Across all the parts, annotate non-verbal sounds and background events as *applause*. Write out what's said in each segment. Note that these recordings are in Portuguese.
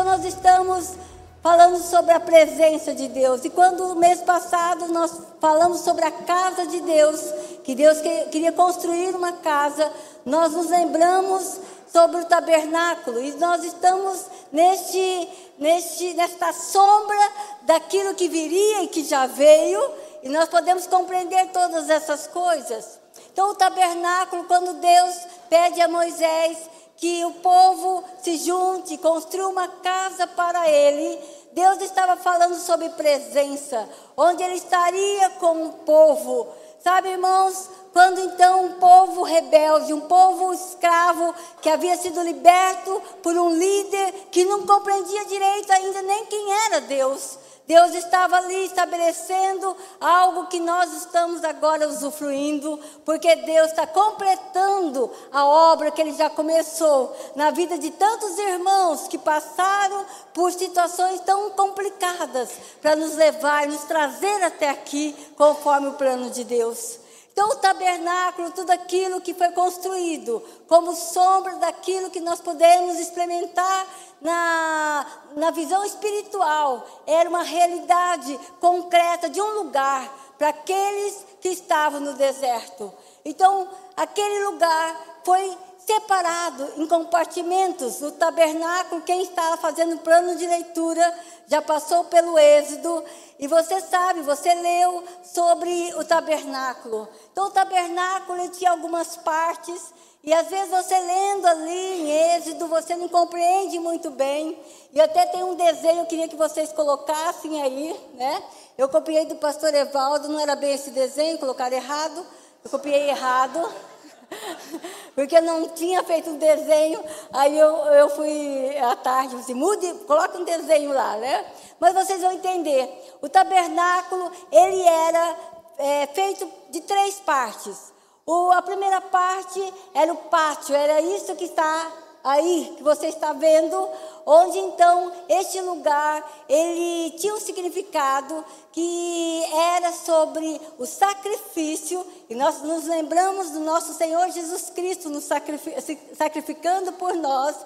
Então nós estamos falando sobre a presença de Deus. E quando mês passado nós falamos sobre a casa de Deus, que Deus queria construir uma casa, nós nos lembramos sobre o tabernáculo e nós estamos neste, neste, nesta sombra daquilo que viria e que já veio, e nós podemos compreender todas essas coisas. Então, o tabernáculo, quando Deus pede a Moisés que o povo se junte, construa uma casa para ele, Deus estava falando sobre presença, onde ele estaria com o povo. Sabe, irmãos, quando então um povo rebelde, um povo escravo, que havia sido liberto por um líder que não compreendia direito ainda nem quem era Deus, Deus estava ali estabelecendo algo que nós estamos agora usufruindo, porque Deus está completando a obra que Ele já começou na vida de tantos irmãos que passaram por situações tão complicadas para nos levar, nos trazer até aqui, conforme o plano de Deus. Então, o tabernáculo, tudo aquilo que foi construído, como sombra daquilo que nós podemos experimentar na, na visão espiritual, era uma realidade concreta de um lugar para aqueles que estavam no deserto. Então, aquele lugar foi separado em compartimentos. O tabernáculo, quem estava fazendo plano de leitura, já passou pelo Êxodo. E você sabe, você leu sobre o tabernáculo. Então, o tabernáculo tinha algumas partes e às vezes você lendo ali em Êxodo, você não compreende muito bem. E até tem um desenho, eu queria que vocês colocassem aí, né? Eu copiei do pastor Evaldo, não era bem esse desenho, colocaram errado. Eu copiei errado. *laughs* Porque não tinha feito um desenho, aí eu, eu fui à tarde, assim, mude, coloca um desenho lá, né? Mas vocês vão entender. O tabernáculo, ele era é, feito de três partes. O, a primeira parte era o pátio, era isso que está aí, que você está vendo, onde então este lugar, ele tinha um significado que era sobre o sacrifício, e nós nos lembramos do nosso Senhor Jesus Cristo nos sacrificando por nós,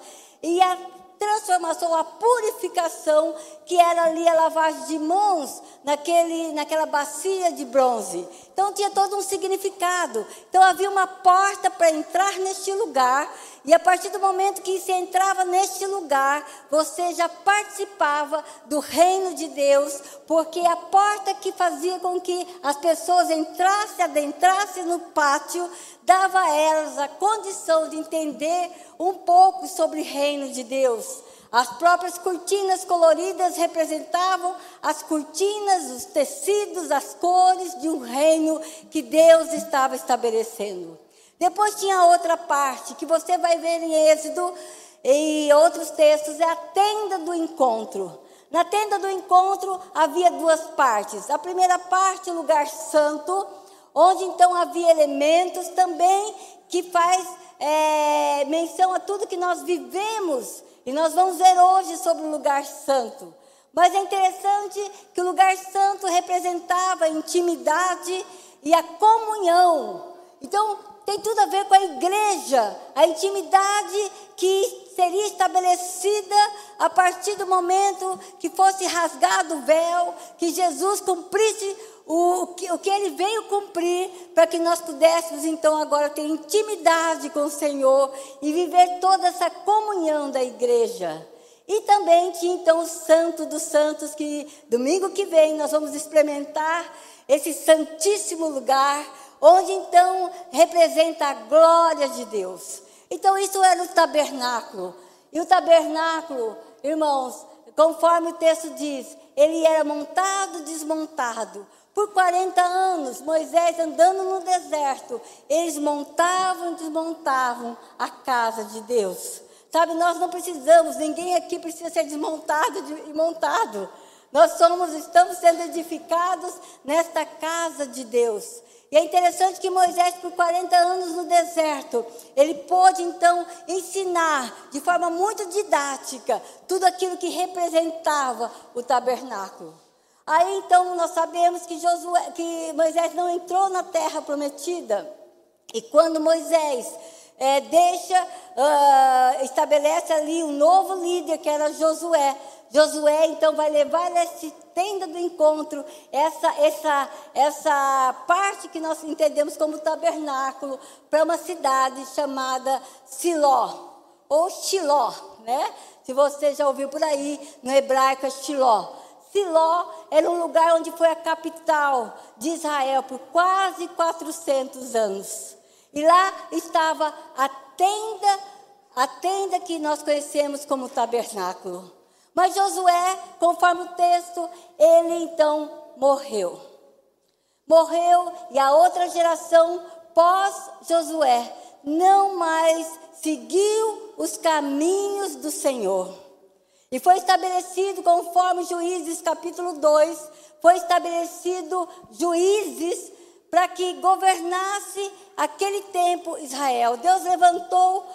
e a transformação, a purificação, que era ali a lavagem de mãos naquele, naquela bacia de bronze. Então tinha todo um significado. Então havia uma porta para entrar neste lugar, e a partir do momento que você entrava neste lugar, você já participava do reino de Deus, porque a porta que fazia com que as pessoas entrassem, adentrassem no pátio, dava a elas a condição de entender um pouco sobre o reino de Deus. As próprias cortinas coloridas representavam as cortinas, os tecidos, as cores de um reino que Deus estava estabelecendo. Depois tinha outra parte que você vai ver em Êxodo e outros textos, é a tenda do encontro. Na tenda do encontro havia duas partes. A primeira parte, o lugar santo, onde então havia elementos também que faz é, menção a tudo que nós vivemos. E nós vamos ver hoje sobre o lugar santo. Mas é interessante que o lugar santo representava a intimidade e a comunhão. Então, tem tudo a ver com a igreja, a intimidade que seria estabelecida a partir do momento que fosse rasgado o véu, que Jesus cumprisse o, que, o que ele veio cumprir, para que nós pudéssemos então agora ter intimidade com o Senhor e viver toda essa comunhão da igreja. E também tinha então o Santo dos Santos, que domingo que vem nós vamos experimentar esse santíssimo lugar, onde então representa a glória de Deus. Então isso era o tabernáculo. E o tabernáculo, irmãos, conforme o texto diz, ele era montado, desmontado. Por 40 anos, Moisés andando no deserto, eles montavam e desmontavam a casa de Deus. Sabe, nós não precisamos, ninguém aqui precisa ser desmontado e montado. Nós somos, estamos sendo edificados nesta casa de Deus. E é interessante que Moisés, por 40 anos no deserto, ele pôde então ensinar de forma muito didática tudo aquilo que representava o tabernáculo. Aí então nós sabemos que, Josué, que Moisés não entrou na terra prometida. E quando Moisés é, deixa, uh, estabelece ali um novo líder, que era Josué. Josué então vai levar essa tenda do encontro, essa, essa, essa parte que nós entendemos como tabernáculo, para uma cidade chamada Siló, ou Shiló, né? Se você já ouviu por aí, no hebraico é Shiló. Siló era um lugar onde foi a capital de Israel por quase 400 anos. E lá estava a tenda, a tenda que nós conhecemos como tabernáculo. Mas Josué, conforme o texto, ele então morreu. Morreu e a outra geração pós Josué não mais seguiu os caminhos do Senhor. E foi estabelecido, conforme Juízes capítulo 2, foi estabelecido juízes para que governasse aquele tempo Israel. Deus levantou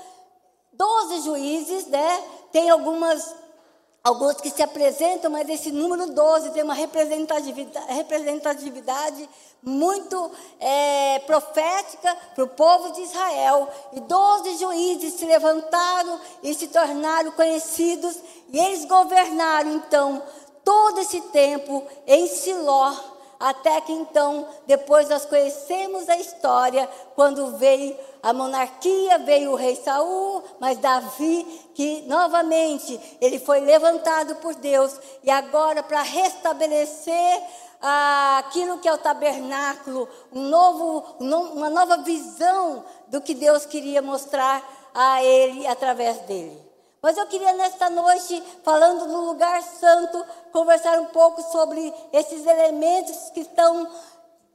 12 juízes, né? Tem algumas alguns que se apresentam, mas esse número 12 tem uma representatividade, representatividade muito é, profética para o povo de Israel. E 12 juízes se levantaram e se tornaram conhecidos, e eles governaram então todo esse tempo em Siló até que então, depois nós conhecemos a história, quando veio a monarquia, veio o rei Saul, mas Davi, que novamente ele foi levantado por Deus, e agora para restabelecer ah, aquilo que é o tabernáculo, um novo, uma nova visão do que Deus queria mostrar a ele através dele. Mas eu queria nesta noite, falando no lugar santo, conversar um pouco sobre esses elementos que estão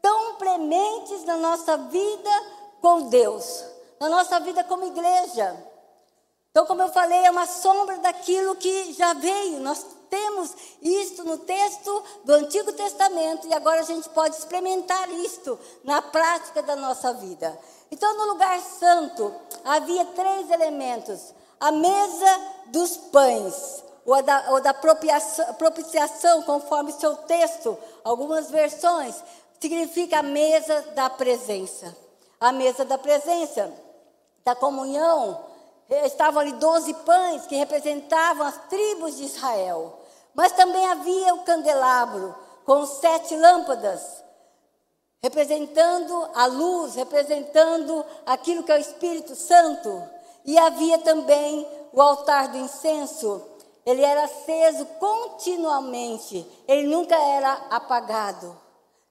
tão prementes na nossa vida com Deus, na nossa vida como igreja. Então, como eu falei, é uma sombra daquilo que já veio. Nós temos isto no texto do Antigo Testamento e agora a gente pode experimentar isto na prática da nossa vida. Então, no lugar santo, havia três elementos a mesa dos pães, ou da, ou da propiciação, conforme seu texto, algumas versões, significa a mesa da presença. A mesa da presença, da comunhão, estavam ali doze pães que representavam as tribos de Israel. Mas também havia o candelabro com sete lâmpadas, representando a luz, representando aquilo que é o Espírito Santo. E havia também o altar do incenso. Ele era aceso continuamente, ele nunca era apagado.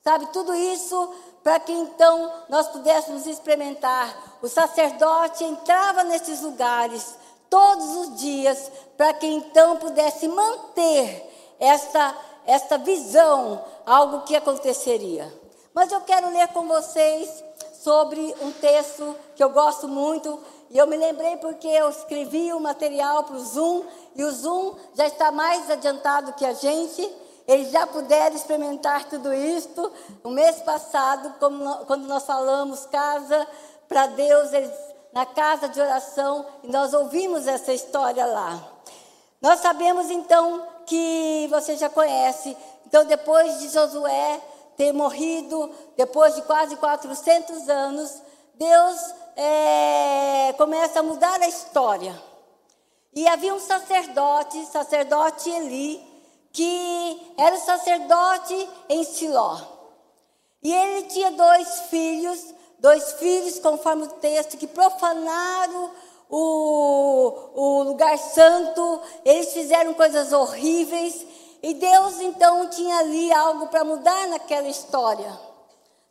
Sabe, tudo isso para que então nós pudéssemos experimentar. O sacerdote entrava nesses lugares todos os dias para que então pudesse manter esta, esta visão, algo que aconteceria. Mas eu quero ler com vocês sobre um texto que eu gosto muito, e eu me lembrei porque eu escrevi o material para o Zoom, e o Zoom já está mais adiantado que a gente. Eles já puderam experimentar tudo isso. O mês passado, quando nós falamos casa para Deus, eles, na casa de oração, e nós ouvimos essa história lá. Nós sabemos então que você já conhece. Então, depois de Josué ter morrido, depois de quase 400 anos, Deus é, começa a mudar a história. E havia um sacerdote, sacerdote Eli, que era o sacerdote em Siló. E ele tinha dois filhos, dois filhos, conforme o texto, que profanaram o, o lugar santo, eles fizeram coisas horríveis. E Deus então tinha ali algo para mudar naquela história.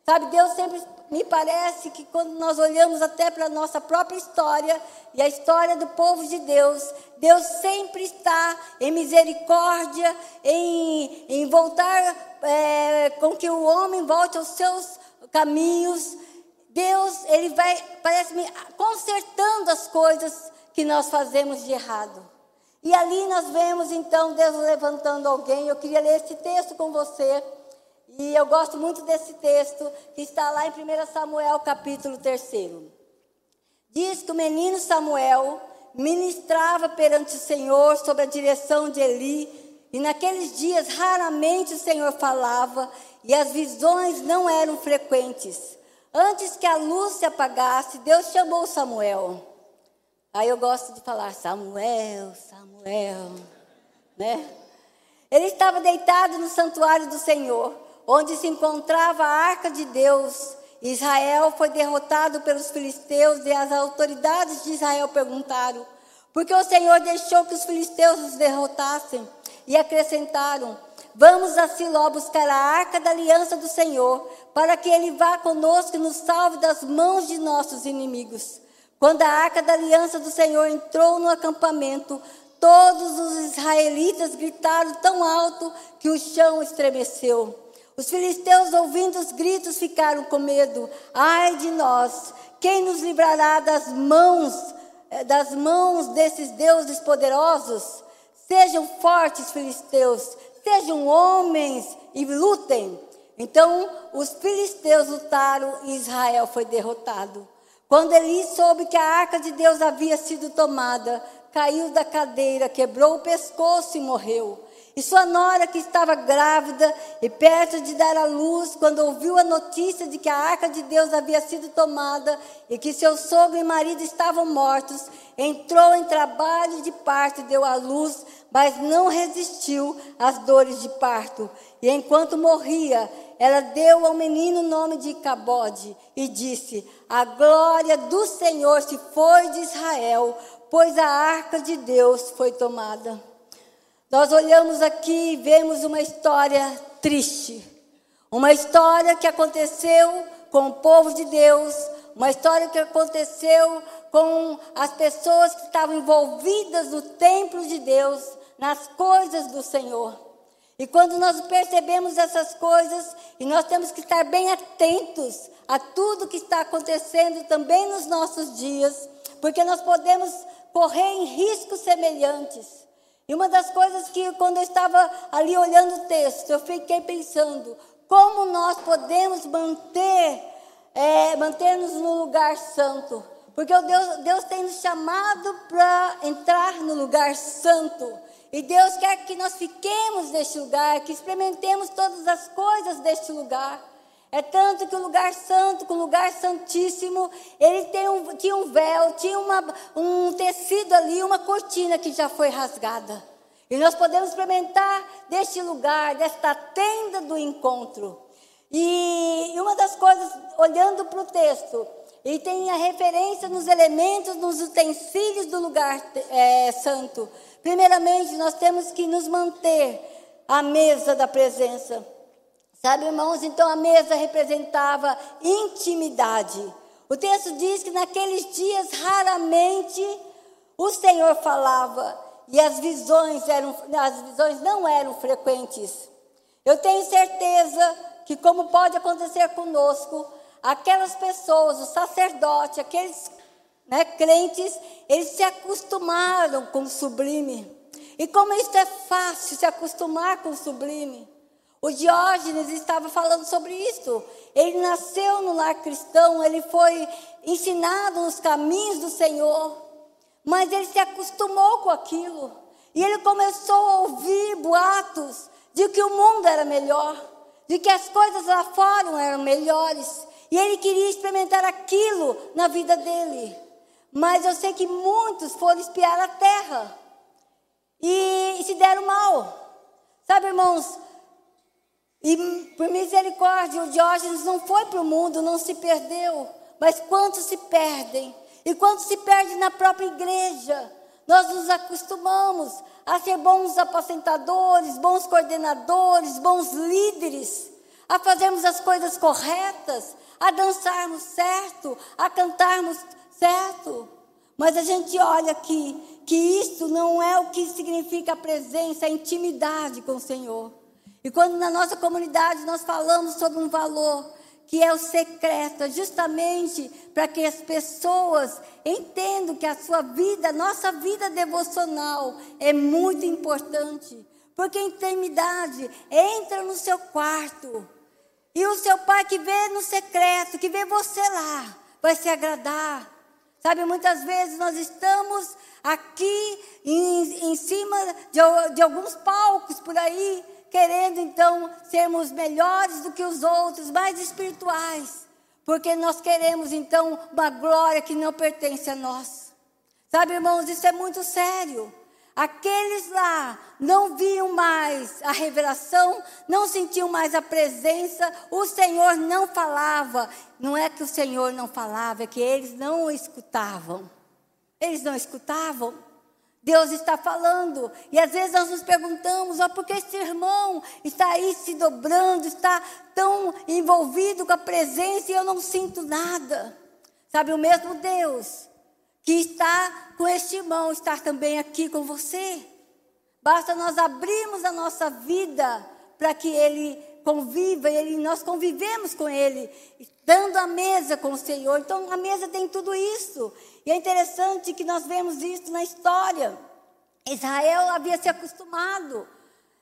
Sabe, Deus sempre me parece que quando nós olhamos até para a nossa própria história e a história do povo de Deus, Deus sempre está em misericórdia, em, em voltar é, com que o homem volte aos seus caminhos. Deus, ele vai, parece-me, consertando as coisas que nós fazemos de errado. E ali nós vemos então Deus levantando alguém. Eu queria ler esse texto com você. E eu gosto muito desse texto que está lá em 1 Samuel, capítulo 3. Diz que o menino Samuel ministrava perante o Senhor sob a direção de Eli, e naqueles dias raramente o Senhor falava, e as visões não eram frequentes. Antes que a luz se apagasse, Deus chamou Samuel. Aí eu gosto de falar Samuel, Samuel, né? Ele estava deitado no santuário do Senhor, onde se encontrava a arca de Deus. Israel foi derrotado pelos filisteus e as autoridades de Israel perguntaram: por que o Senhor deixou que os filisteus os derrotassem? E acrescentaram: Vamos a Siló buscar a arca da aliança do Senhor, para que ele vá conosco e nos salve das mãos de nossos inimigos. Quando a arca da aliança do Senhor entrou no acampamento, todos os israelitas gritaram tão alto que o chão estremeceu. Os filisteus, ouvindo os gritos, ficaram com medo. Ai de nós! Quem nos livrará das mãos, eh, das mãos desses deuses poderosos? Sejam fortes, filisteus, sejam homens e lutem. Então os filisteus lutaram e Israel foi derrotado. Quando Eli soube que a arca de Deus havia sido tomada, caiu da cadeira, quebrou o pescoço e morreu. E sua nora, que estava grávida e perto de dar à luz, quando ouviu a notícia de que a arca de Deus havia sido tomada e que seu sogro e marido estavam mortos, entrou em trabalho de parto e deu à luz, mas não resistiu às dores de parto. E enquanto morria, ela deu ao menino o nome de Cabode e disse: A glória do Senhor se foi de Israel, pois a arca de Deus foi tomada. Nós olhamos aqui e vemos uma história triste. Uma história que aconteceu com o povo de Deus, uma história que aconteceu com as pessoas que estavam envolvidas no templo de Deus, nas coisas do Senhor. E quando nós percebemos essas coisas, e nós temos que estar bem atentos a tudo que está acontecendo também nos nossos dias, porque nós podemos correr em riscos semelhantes. E uma das coisas que, quando eu estava ali olhando o texto, eu fiquei pensando: como nós podemos manter, é, manter-nos no lugar santo? Porque Deus, Deus tem nos chamado para entrar no lugar santo. E Deus quer que nós fiquemos neste lugar, que experimentemos todas as coisas deste lugar. É tanto que o lugar santo, o lugar santíssimo, ele tem um, tinha um véu, tinha uma, um tecido ali, uma cortina que já foi rasgada. E nós podemos experimentar deste lugar, desta tenda do encontro. E uma das coisas, olhando para o texto, ele tem a referência nos elementos, nos utensílios do lugar é, santo. Primeiramente, nós temos que nos manter à mesa da presença. Sabe, irmãos, então a mesa representava intimidade. O texto diz que naqueles dias raramente o Senhor falava e as visões eram as visões não eram frequentes. Eu tenho certeza que como pode acontecer conosco, aquelas pessoas, o sacerdote, aqueles né, crentes, eles se acostumaram com o sublime. E como isso é fácil se acostumar com o sublime. O Diógenes estava falando sobre isso. Ele nasceu no lar cristão, ele foi ensinado nos caminhos do Senhor, mas ele se acostumou com aquilo. E ele começou a ouvir boatos de que o mundo era melhor, de que as coisas lá fora eram melhores. E ele queria experimentar aquilo na vida dele. Mas eu sei que muitos foram espiar a terra e se deram mal. Sabe, irmãos, e por misericórdia, o Diógenes não foi para o mundo, não se perdeu. Mas quantos se perdem? E quantos se perdem na própria igreja? Nós nos acostumamos a ser bons apacentadores, bons coordenadores, bons líderes, a fazermos as coisas corretas, a dançarmos certo, a cantarmos certo. Mas a gente olha aqui que isso não é o que significa a presença, a intimidade com o Senhor. E quando na nossa comunidade nós falamos sobre um valor que é o secreto, é justamente para que as pessoas entendam que a sua vida, a nossa vida devocional é muito importante. Porque intimidade entra no seu quarto. E o seu pai que vê no secreto, que vê você lá, vai se agradar. Sabe, muitas vezes nós estamos aqui em, em cima de, de alguns palcos por aí, querendo então sermos melhores do que os outros, mais espirituais. porque nós queremos então uma glória que não pertence a nós. Sabe, irmãos, isso é muito sério. Aqueles lá não viam mais a revelação, não sentiam mais a presença, o Senhor não falava. Não é que o Senhor não falava, é que eles não escutavam. Eles não escutavam. Deus está falando. E às vezes nós nos perguntamos: oh, por que esse irmão está aí se dobrando, está tão envolvido com a presença e eu não sinto nada? Sabe, o mesmo Deus que está com este irmão está também aqui com você. Basta nós abrirmos a nossa vida para que ele conviva, ele, nós convivemos com ele, dando a mesa com o Senhor. Então a mesa tem tudo isso. E é interessante que nós vemos isso na história. Israel havia se acostumado.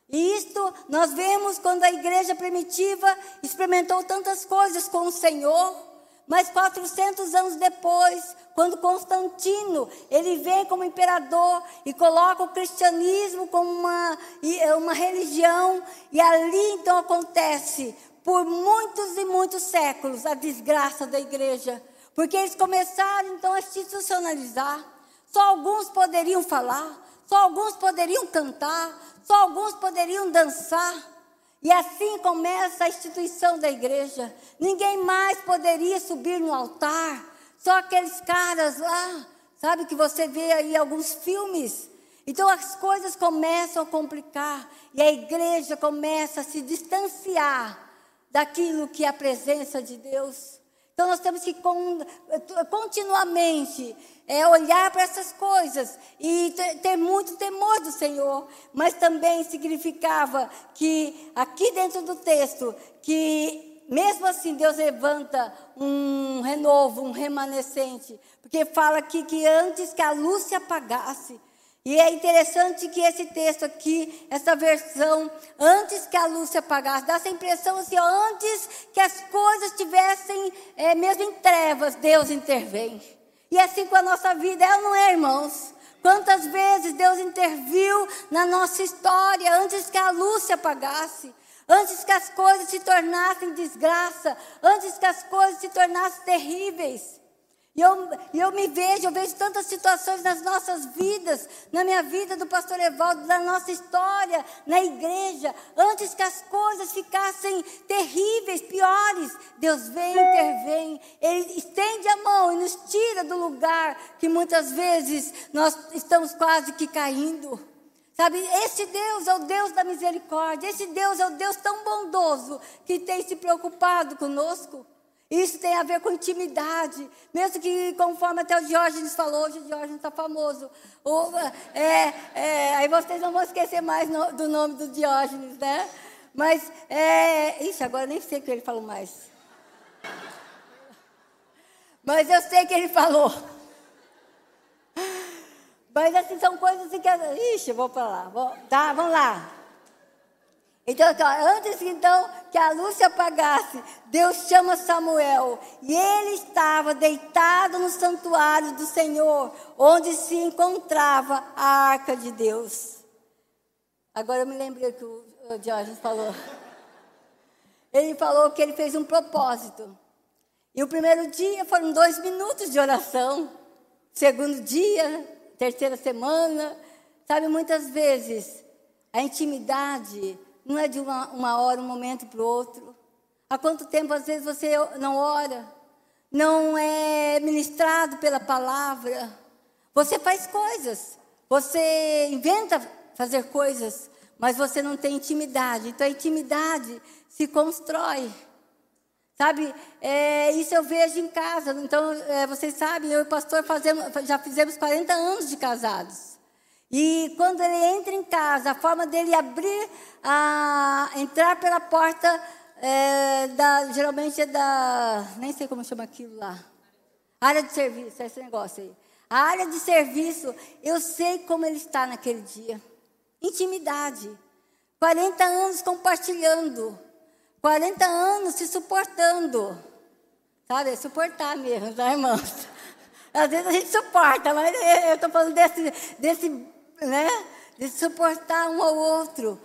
E isto nós vemos quando a igreja primitiva experimentou tantas coisas com o Senhor. Mas 400 anos depois, quando Constantino, ele vem como imperador e coloca o cristianismo como uma, é, uma religião, e ali então acontece, por muitos e muitos séculos, a desgraça da igreja. Porque eles começaram então a institucionalizar. Só alguns poderiam falar, só alguns poderiam cantar, só alguns poderiam dançar. E assim começa a instituição da igreja. Ninguém mais poderia subir no altar. Só aqueles caras lá, sabe que você vê aí alguns filmes. Então as coisas começam a complicar e a igreja começa a se distanciar daquilo que é a presença de Deus. Então nós temos que continuamente é, olhar para essas coisas e ter, muito temor do Senhor. Mas também significava que aqui dentro do texto, que mesmo assim Deus levanta um renovo, um remanescente. Porque fala aqui que antes que a luz se apagasse, e é interessante que esse texto aqui, essa versão, antes que a luz se apagasse, dá essa impressão assim, ó, antes que as coisas estivessem é, mesmo em trevas, Deus intervém. E é assim com a nossa vida, é ou não é, irmãos? Quantas vezes Deus interviu na nossa história antes que a luz se apagasse, antes que as coisas se tornassem desgraça, antes que as coisas se tornassem terríveis. E eu, eu me vejo, eu vejo tantas situações nas nossas vidas, na minha vida do pastor Evaldo, na nossa história, na igreja. Antes que as coisas ficassem terríveis, piores, Deus vem intervém. Ele estende a mão e nos tira do lugar que muitas vezes nós estamos quase que caindo. Sabe, esse Deus é o Deus da misericórdia, esse Deus é o Deus tão bondoso que tem se preocupado conosco. Isso tem a ver com intimidade. Mesmo que, conforme até o Diógenes falou, hoje o Diógenes está famoso. O, é, é, aí vocês não vão esquecer mais no, do nome do Diógenes, né? Mas, é, ixi, agora nem sei o que ele falou mais. Mas eu sei que ele falou. Mas assim, são coisas assim que. Ixi, vou lá. Vou, tá, vamos lá. Então, antes então que a luz se apagasse, Deus chama Samuel e ele estava deitado no santuário do Senhor, onde se encontrava a arca de Deus. Agora eu me lembrei que o Diógenes falou. Ele falou que ele fez um propósito. E o primeiro dia foram dois minutos de oração. Segundo dia, terceira semana. Sabe, muitas vezes a intimidade não é de uma, uma hora, um momento para o outro. Há quanto tempo, às vezes, você não ora? Não é ministrado pela palavra? Você faz coisas. Você inventa fazer coisas, mas você não tem intimidade. Então, a intimidade se constrói. Sabe, é, isso eu vejo em casa. Então, é, vocês sabem, eu e o pastor fazemos, já fizemos 40 anos de casados. E quando ele entra em casa, a forma dele abrir, a, entrar pela porta, é, da, geralmente é da. Nem sei como chama aquilo lá. Área de serviço, é esse negócio aí. A área de serviço, eu sei como ele está naquele dia. Intimidade. 40 anos compartilhando. 40 anos se suportando. Sabe? Suportar mesmo, tá, irmãos? *laughs* Às vezes a gente suporta, mas eu estou falando desse, desse né? De suportar um ao outro.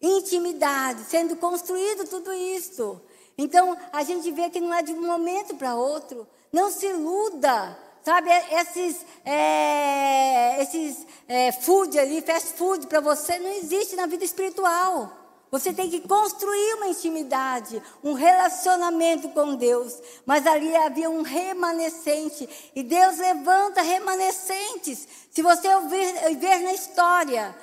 Intimidade, sendo construído tudo isso. Então, a gente vê que não é de um momento para outro. Não se iluda. Sabe, esses, é, esses é, food ali, fast food para você, não existe na vida espiritual. Você tem que construir uma intimidade, um relacionamento com Deus. Mas ali havia um remanescente. E Deus levanta remanescentes. Se você ouvir, ver na história,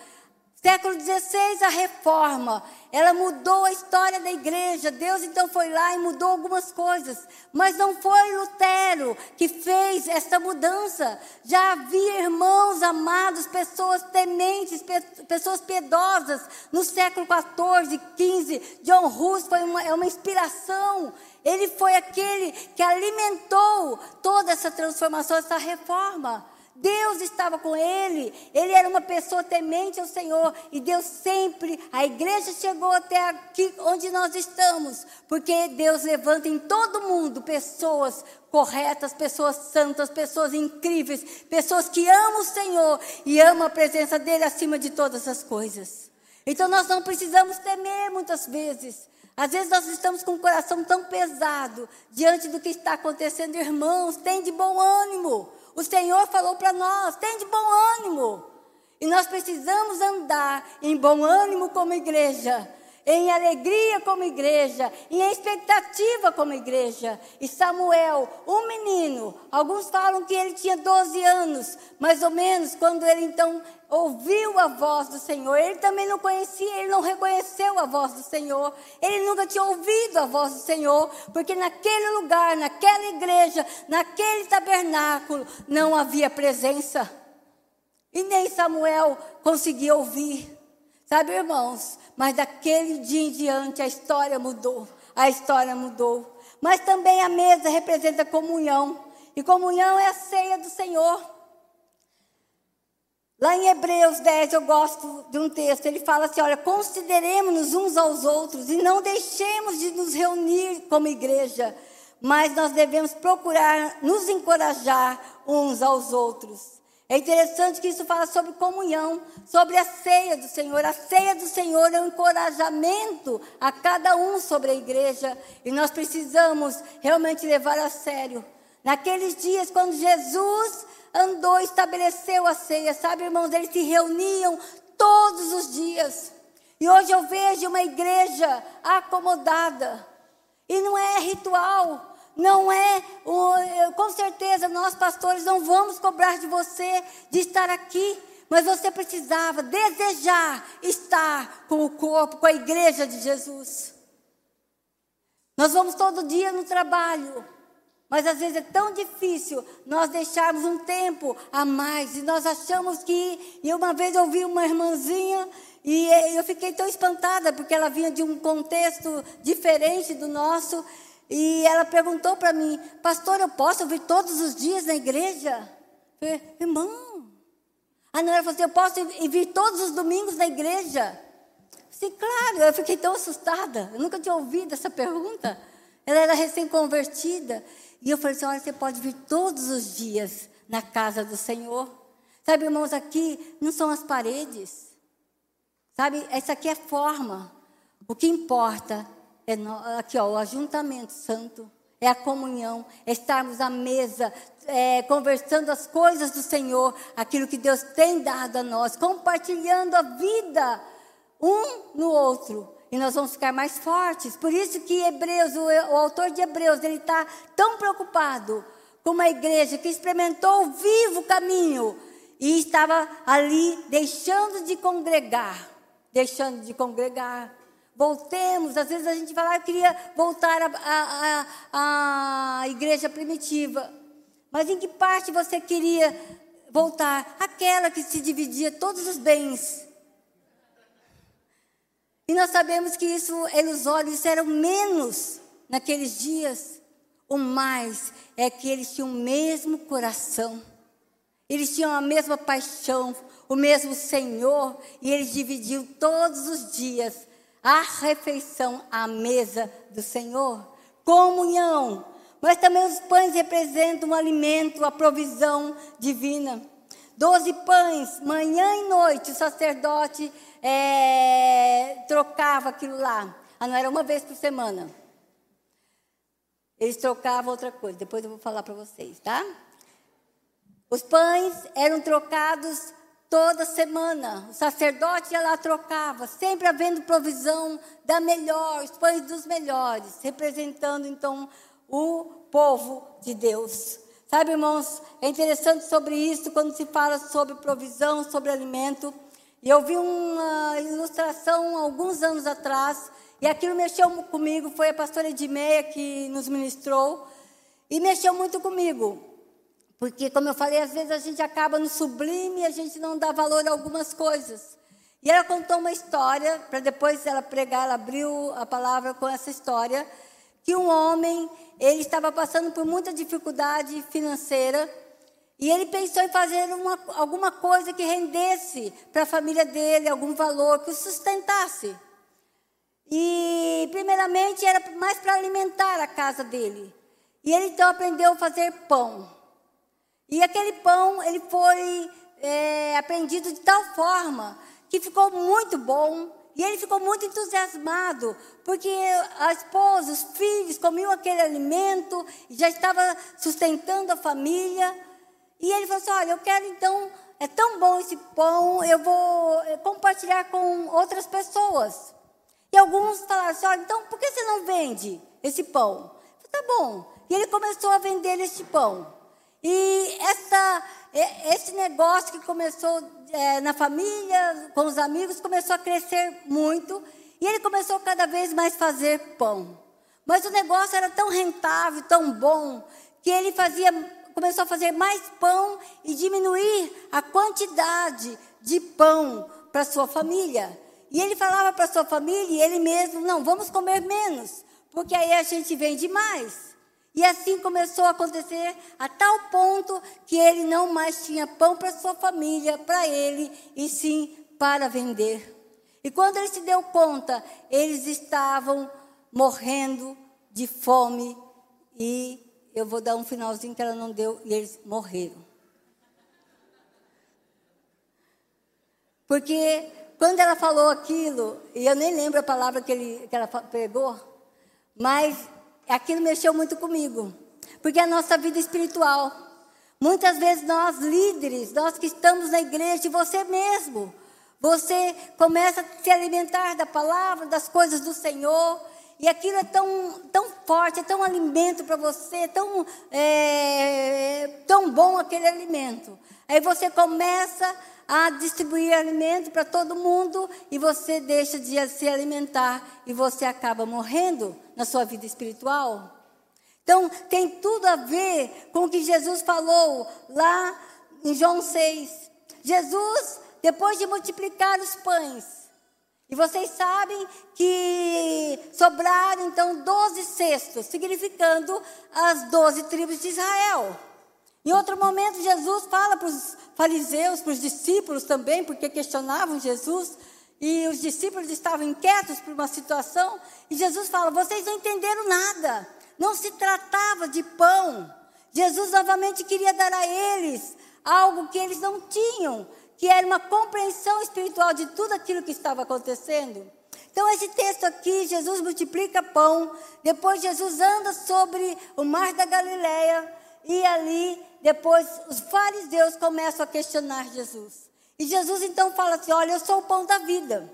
Século XVI, a reforma, ela mudou a história da igreja. Deus então foi lá e mudou algumas coisas. Mas não foi Lutero que fez essa mudança. Já havia irmãos amados, pessoas tementes, pessoas piedosas. No século XIV, XV, John Hus foi uma, é uma inspiração. Ele foi aquele que alimentou toda essa transformação, essa reforma. Deus estava com ele, ele era uma pessoa temente ao Senhor, e Deus sempre, a igreja chegou até aqui onde nós estamos, porque Deus levanta em todo mundo pessoas corretas, pessoas santas, pessoas incríveis, pessoas que amam o Senhor e amam a presença dele acima de todas as coisas. Então nós não precisamos temer muitas vezes. Às vezes nós estamos com o coração tão pesado diante do que está acontecendo, irmãos, tem de bom ânimo. O Senhor falou para nós: tem de bom ânimo. E nós precisamos andar em bom ânimo como igreja, em alegria como igreja, em expectativa como igreja. E Samuel, um menino, alguns falam que ele tinha 12 anos, mais ou menos, quando ele então ouviu a voz do Senhor. Ele também não conhecia, ele não reconheceu a voz do Senhor. Ele nunca tinha ouvido a voz do Senhor, porque naquele lugar, naquela igreja, naquele tabernáculo, não havia presença. E nem Samuel conseguia ouvir. Sabe, irmãos? Mas daquele dia em diante a história mudou. A história mudou. Mas também a mesa representa comunhão. E comunhão é a ceia do Senhor. Lá em Hebreus 10, eu gosto de um texto, ele fala assim: olha, consideremos-nos uns aos outros e não deixemos de nos reunir como igreja, mas nós devemos procurar nos encorajar uns aos outros. É interessante que isso fala sobre comunhão, sobre a ceia do Senhor. A ceia do Senhor é um encorajamento a cada um sobre a igreja e nós precisamos realmente levar a sério. Naqueles dias, quando Jesus andou, estabeleceu a ceia, sabe, irmãos? Eles se reuniam todos os dias. E hoje eu vejo uma igreja acomodada. E não é ritual, não é. Com certeza, nós pastores não vamos cobrar de você de estar aqui. Mas você precisava desejar estar com o corpo, com a igreja de Jesus. Nós vamos todo dia no trabalho. Mas às vezes é tão difícil nós deixarmos um tempo a mais. E nós achamos que. E uma vez eu vi uma irmãzinha e eu fiquei tão espantada, porque ela vinha de um contexto diferente do nosso. E ela perguntou para mim, pastor, eu posso vir todos os dias na igreja? Eu falei, irmão. A Nora falou assim, eu posso vir todos os domingos na igreja? Sim, claro, eu fiquei tão assustada. Eu nunca tinha ouvido essa pergunta. Ela era recém-convertida. E eu falei assim: olha, você pode vir todos os dias na casa do Senhor. Sabe, irmãos, aqui não são as paredes. Sabe, essa aqui é forma. O que importa é aqui, ó, o ajuntamento santo. É a comunhão, é estarmos à mesa, é, conversando as coisas do Senhor, aquilo que Deus tem dado a nós, compartilhando a vida um no outro e nós vamos ficar mais fortes. Por isso que Hebreus, o, o autor de Hebreus, ele está tão preocupado com uma igreja que experimentou o vivo caminho e estava ali deixando de congregar, deixando de congregar. Voltemos, às vezes a gente fala, ah, eu queria voltar à igreja primitiva. Mas em que parte você queria voltar? Aquela que se dividia todos os bens e nós sabemos que isso ilusório, isso era o menos naqueles dias. O mais é que eles tinham o mesmo coração, eles tinham a mesma paixão, o mesmo Senhor, e eles dividiam todos os dias a refeição à mesa do Senhor. Comunhão. Mas também os pães representam o alimento, a provisão divina. Doze pães, manhã e noite, o sacerdote é, trocava aquilo lá. Ah, não era uma vez por semana. eles trocavam outra coisa. Depois eu vou falar para vocês, tá? Os pães eram trocados toda semana. O sacerdote ia lá trocava, sempre havendo provisão da melhor, os pães dos melhores, representando então o povo de Deus. Sabe, irmãos, é interessante sobre isso quando se fala sobre provisão, sobre alimento. E eu vi uma ilustração alguns anos atrás, e aquilo mexeu comigo, foi a pastora Edmeia que nos ministrou, e mexeu muito comigo. Porque, como eu falei, às vezes a gente acaba no sublime e a gente não dá valor a algumas coisas. E ela contou uma história, para depois ela pregar, ela abriu a palavra com essa história, que um homem, ele estava passando por muita dificuldade financeira, e ele pensou em fazer uma, alguma coisa que rendesse para a família dele, algum valor, que o sustentasse. E, primeiramente, era mais para alimentar a casa dele. E ele então aprendeu a fazer pão. E aquele pão, ele foi é, aprendido de tal forma que ficou muito bom. E ele ficou muito entusiasmado, porque a esposa, os filhos comiam aquele alimento, já estava sustentando a família. E ele falou assim: Olha, eu quero então, é tão bom esse pão, eu vou é, compartilhar com outras pessoas. E alguns falaram assim: Olha, então por que você não vende esse pão? Falei, tá bom. E ele começou a vender esse pão. E essa, esse negócio que começou é, na família, com os amigos, começou a crescer muito. E ele começou cada vez mais fazer pão. Mas o negócio era tão rentável, tão bom, que ele fazia, começou a fazer mais pão e diminuir a quantidade de pão para sua família. E ele falava para sua família e ele mesmo, não, vamos comer menos, porque aí a gente vende mais. E assim começou a acontecer a tal ponto que ele não mais tinha pão para sua família, para ele, e sim para vender. E quando ele se deu conta, eles estavam morrendo de fome. E eu vou dar um finalzinho que ela não deu, e eles morreram. Porque quando ela falou aquilo, e eu nem lembro a palavra que, ele, que ela pegou, mas aquilo mexeu muito comigo. Porque a nossa vida espiritual, muitas vezes nós líderes, nós que estamos na igreja, você mesmo, você começa a se alimentar da palavra, das coisas do Senhor, e aquilo é tão, tão forte, é tão alimento para você, é tão, é, tão bom aquele alimento. Aí você começa a distribuir alimento para todo mundo e você deixa de se alimentar e você acaba morrendo na sua vida espiritual. Então, tem tudo a ver com o que Jesus falou lá em João 6. Jesus, depois de multiplicar os pães, e vocês sabem que sobraram então doze cestos, significando as doze tribos de Israel. Em outro momento, Jesus fala para os fariseus, para os discípulos também, porque questionavam Jesus, e os discípulos estavam inquietos por uma situação, e Jesus fala: vocês não entenderam nada, não se tratava de pão. Jesus novamente queria dar a eles algo que eles não tinham, que era uma compreensão espiritual de tudo aquilo que estava acontecendo. Então, esse texto aqui, Jesus multiplica pão, depois Jesus anda sobre o mar da Galileia, e ali, depois, os fariseus começam a questionar Jesus. E Jesus então fala assim: Olha, eu sou o pão da vida.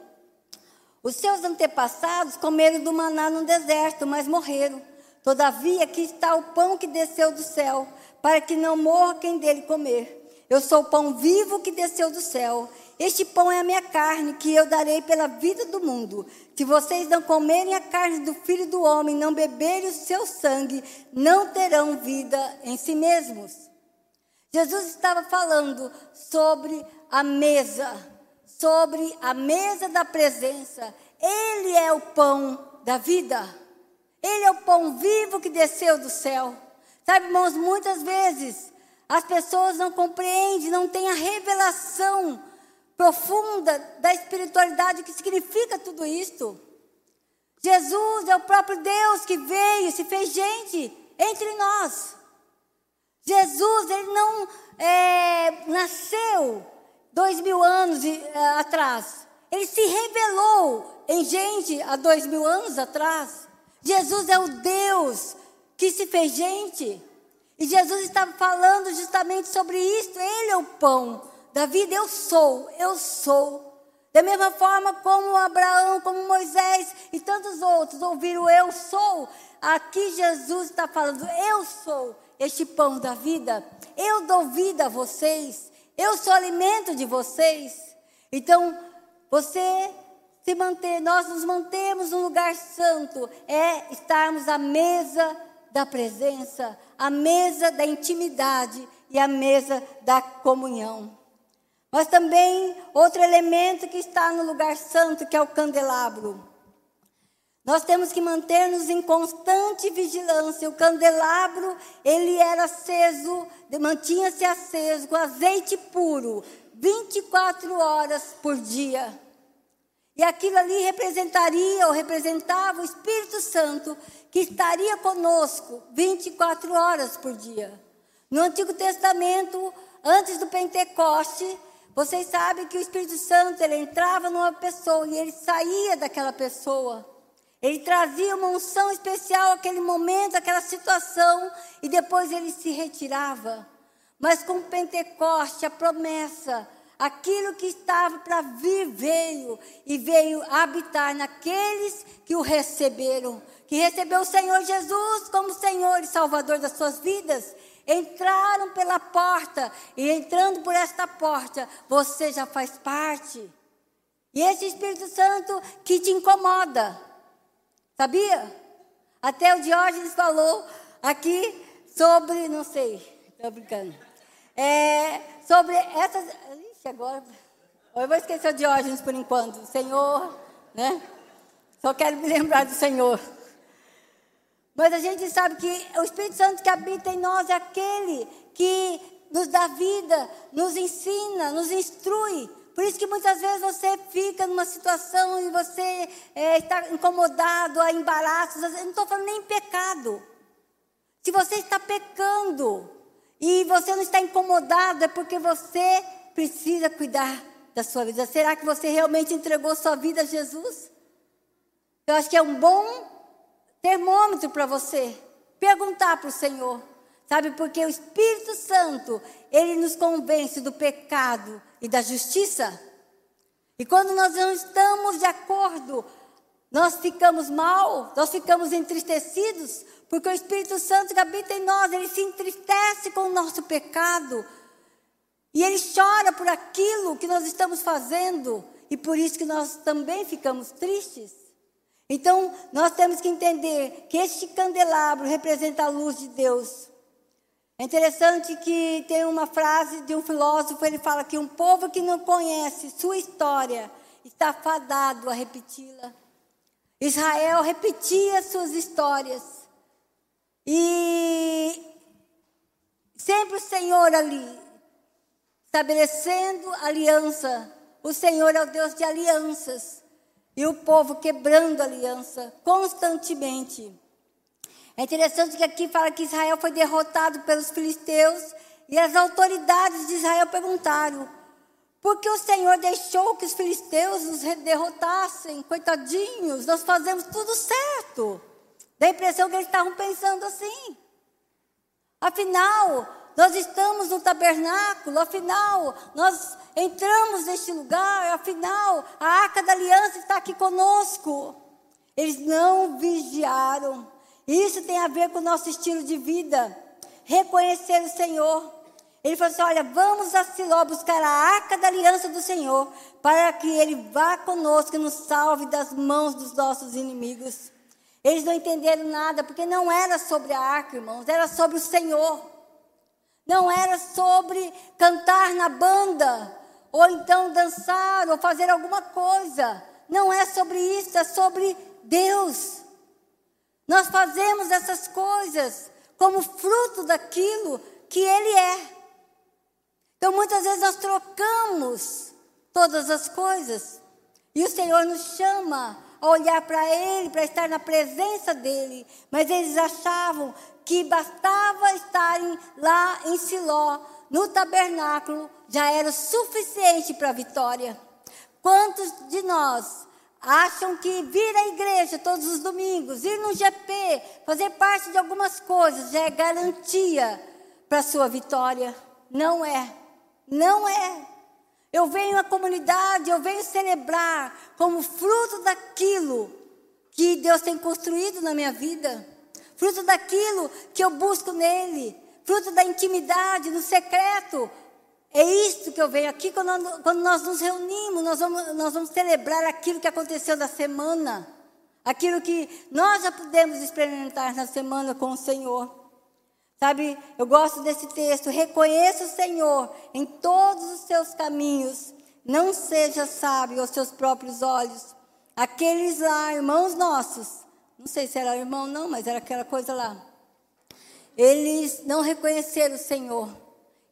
Os seus antepassados comeram do maná no deserto, mas morreram. Todavia, aqui está o pão que desceu do céu, para que não morra quem dele comer. Eu sou o pão vivo que desceu do céu. Este pão é a minha carne, que eu darei pela vida do mundo. Se vocês não comerem a carne do filho do homem, não beberem o seu sangue, não terão vida em si mesmos. Jesus estava falando sobre a mesa, sobre a mesa da presença. Ele é o pão da vida. Ele é o pão vivo que desceu do céu. Sabe, irmãos, muitas vezes as pessoas não compreendem, não têm a revelação profunda da espiritualidade que significa tudo isto. Jesus é o próprio Deus que veio, se fez gente entre nós. Jesus, ele não é, nasceu dois mil anos é, atrás. Ele se revelou em gente há dois mil anos atrás. Jesus é o Deus que se fez gente. E Jesus estava falando justamente sobre isso. Ele é o pão da vida. Eu sou, eu sou. Da mesma forma como Abraão, como Moisés e tantos outros ouviram eu sou, aqui Jesus está falando, eu sou este pão da vida, eu dou vida a vocês, eu sou alimento de vocês. Então, você se manter, nós nos mantemos no lugar santo, é estarmos à mesa da presença, à mesa da intimidade e à mesa da comunhão. Mas também outro elemento que está no lugar santo, que é o candelabro. Nós temos que manter-nos em constante vigilância. O candelabro, ele era aceso, mantinha-se aceso com azeite puro, 24 horas por dia. E aquilo ali representaria ou representava o Espírito Santo que estaria conosco 24 horas por dia. No Antigo Testamento, antes do Pentecoste, vocês sabem que o Espírito Santo ele entrava numa pessoa e ele saía daquela pessoa. Ele trazia uma unção especial àquele momento, àquela situação, e depois ele se retirava. Mas com o Pentecoste, a promessa, aquilo que estava para vir veio e veio habitar naqueles que o receberam, que recebeu o Senhor Jesus como Senhor e Salvador das suas vidas entraram pela porta, e entrando por esta porta, você já faz parte. E esse Espírito Santo que te incomoda, sabia? Até o Diógenes falou aqui sobre, não sei, estou brincando, é, sobre essas. Ixi, agora. Eu vou esquecer o Diógenes por enquanto. Senhor, né? Só quero me lembrar do Senhor. Mas a gente sabe que o Espírito Santo que habita em nós é aquele que nos dá vida, nos ensina, nos instrui. Por isso que muitas vezes você fica numa situação e você é, está incomodado, há embaraços. Eu não estou falando nem em pecado. Se você está pecando e você não está incomodado, é porque você precisa cuidar da sua vida. Será que você realmente entregou sua vida a Jesus? Eu acho que é um bom termômetro para você. Perguntar para o Senhor. Sabe, porque o Espírito Santo, ele nos convence do pecado e da justiça. E quando nós não estamos de acordo, nós ficamos mal, nós ficamos entristecidos, porque o Espírito Santo que habita em nós, ele se entristece com o nosso pecado. E ele chora por aquilo que nós estamos fazendo, e por isso que nós também ficamos tristes. Então, nós temos que entender que este candelabro representa a luz de Deus. É interessante que tem uma frase de um filósofo, ele fala que um povo que não conhece sua história está fadado a repeti-la. Israel repetia suas histórias. E sempre o Senhor ali, estabelecendo aliança. O Senhor é o Deus de alianças e o povo quebrando aliança constantemente. É interessante que aqui fala que Israel foi derrotado pelos filisteus e as autoridades de Israel perguntaram: por que o Senhor deixou que os filisteus nos derrotassem? Coitadinhos, nós fazemos tudo certo. Dá a impressão que eles estavam pensando assim. Afinal, nós estamos no tabernáculo, afinal, nós entramos neste lugar, afinal, a arca da aliança está aqui conosco. Eles não vigiaram. Isso tem a ver com o nosso estilo de vida. Reconhecer o Senhor. Ele falou assim: olha, vamos a Siló buscar a arca da aliança do Senhor, para que ele vá conosco e nos salve das mãos dos nossos inimigos. Eles não entenderam nada, porque não era sobre a arca, irmãos, era sobre o Senhor. Não era sobre cantar na banda, ou então dançar, ou fazer alguma coisa. Não é sobre isso, é sobre Deus. Nós fazemos essas coisas como fruto daquilo que Ele é. Então muitas vezes nós trocamos todas as coisas. E o Senhor nos chama a olhar para Ele, para estar na presença dEle. Mas eles achavam que bastava estarem lá em Siló, no tabernáculo, já era suficiente para a vitória. Quantos de nós acham que vir à igreja todos os domingos, ir no GP, fazer parte de algumas coisas já é garantia para a sua vitória. Não é. Não é. Eu venho à comunidade, eu venho celebrar como fruto daquilo que Deus tem construído na minha vida, fruto daquilo que eu busco nele, fruto da intimidade, no secreto. É isso que eu venho aqui quando, quando nós nos reunimos, nós vamos, nós vamos celebrar aquilo que aconteceu na semana, aquilo que nós já pudemos experimentar na semana com o Senhor. Sabe, eu gosto desse texto. Reconheça o Senhor em todos os seus caminhos. Não seja sábio aos seus próprios olhos. Aqueles lá, irmãos nossos, não sei se era irmão não, mas era aquela coisa lá. Eles não reconheceram o Senhor.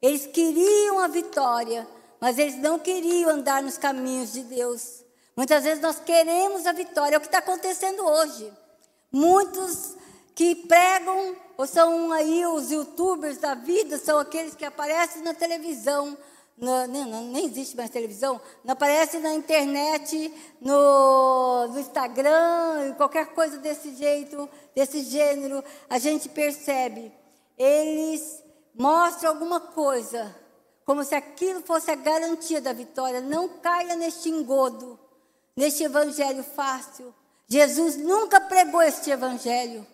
Eles queriam a vitória, mas eles não queriam andar nos caminhos de Deus. Muitas vezes nós queremos a vitória, é o que está acontecendo hoje. Muitos que pregam, ou são aí os youtubers da vida, são aqueles que aparecem na televisão, no, nem, nem, existe mais televisão, não aparece na internet, no, no Instagram, qualquer coisa desse jeito, desse gênero, a gente percebe. Eles mostram alguma coisa, como se aquilo fosse a garantia da vitória. Não caia neste engodo, neste evangelho fácil. Jesus nunca pregou este evangelho.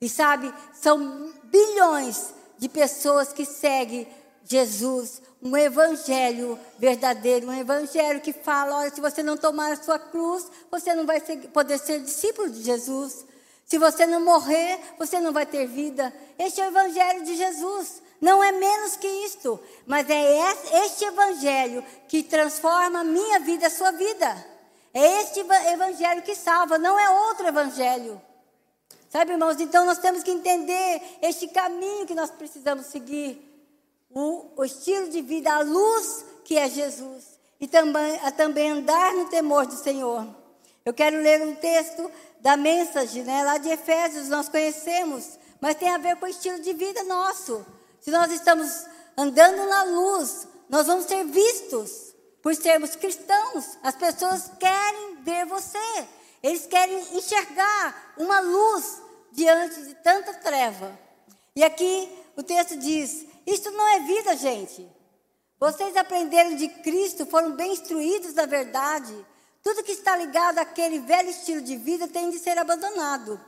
E sabe, são bilhões de pessoas que seguem Jesus, um evangelho verdadeiro, um evangelho que fala: olha, se você não tomar a sua cruz, você não vai ser, poder ser discípulo de Jesus. Se você não morrer, você não vai ter vida. Este é o evangelho de Jesus. Não é menos que isto, mas é este evangelho que transforma a minha vida, a sua vida. É este evangelho que salva, não é outro evangelho. Sabe, irmãos? Então nós temos que entender este caminho que nós precisamos seguir. O, o estilo de vida, a luz que é Jesus. E também, a também andar no temor do Senhor. Eu quero ler um texto da mensagem, né, lá de Efésios, nós conhecemos, mas tem a ver com o estilo de vida nosso. Se nós estamos andando na luz, nós vamos ser vistos por sermos cristãos. As pessoas querem ver você. Eles querem enxergar uma luz diante de tanta treva. E aqui o texto diz: Isto não é vida, gente. Vocês aprenderam de Cristo, foram bem instruídos da verdade. Tudo que está ligado àquele velho estilo de vida tem de ser abandonado.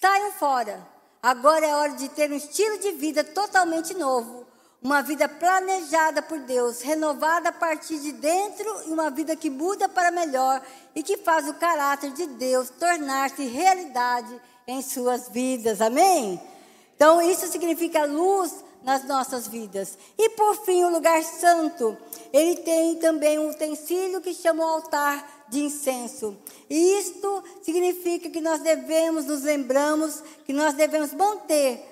Saiam fora. Agora é hora de ter um estilo de vida totalmente novo. Uma vida planejada por Deus, renovada a partir de dentro e uma vida que muda para melhor e que faz o caráter de Deus tornar-se realidade em suas vidas. Amém? Então, isso significa luz nas nossas vidas. E por fim, o lugar santo. Ele tem também um utensílio que chama o altar de incenso. E isto significa que nós devemos, nos lembramos, que nós devemos manter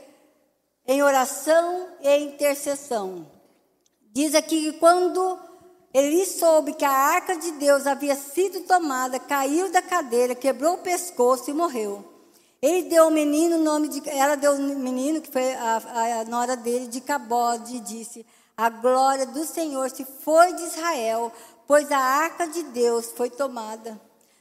em oração e intercessão. Diz aqui que quando ele soube que a arca de Deus havia sido tomada, caiu da cadeira, quebrou o pescoço e morreu. Ele deu ao menino o nome de. Ela deu ao menino, que foi a, a nora dele, de Cabode, e disse: A glória do Senhor se foi de Israel, pois a arca de Deus foi tomada.